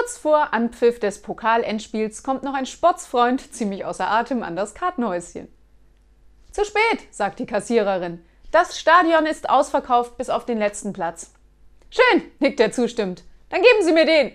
Kurz vor Anpfiff des Pokalendspiels kommt noch ein Sportsfreund ziemlich außer Atem an das Kartenhäuschen. Zu spät, sagt die Kassiererin. Das Stadion ist ausverkauft bis auf den letzten Platz. Schön, nickt er zustimmt. Dann geben Sie mir den.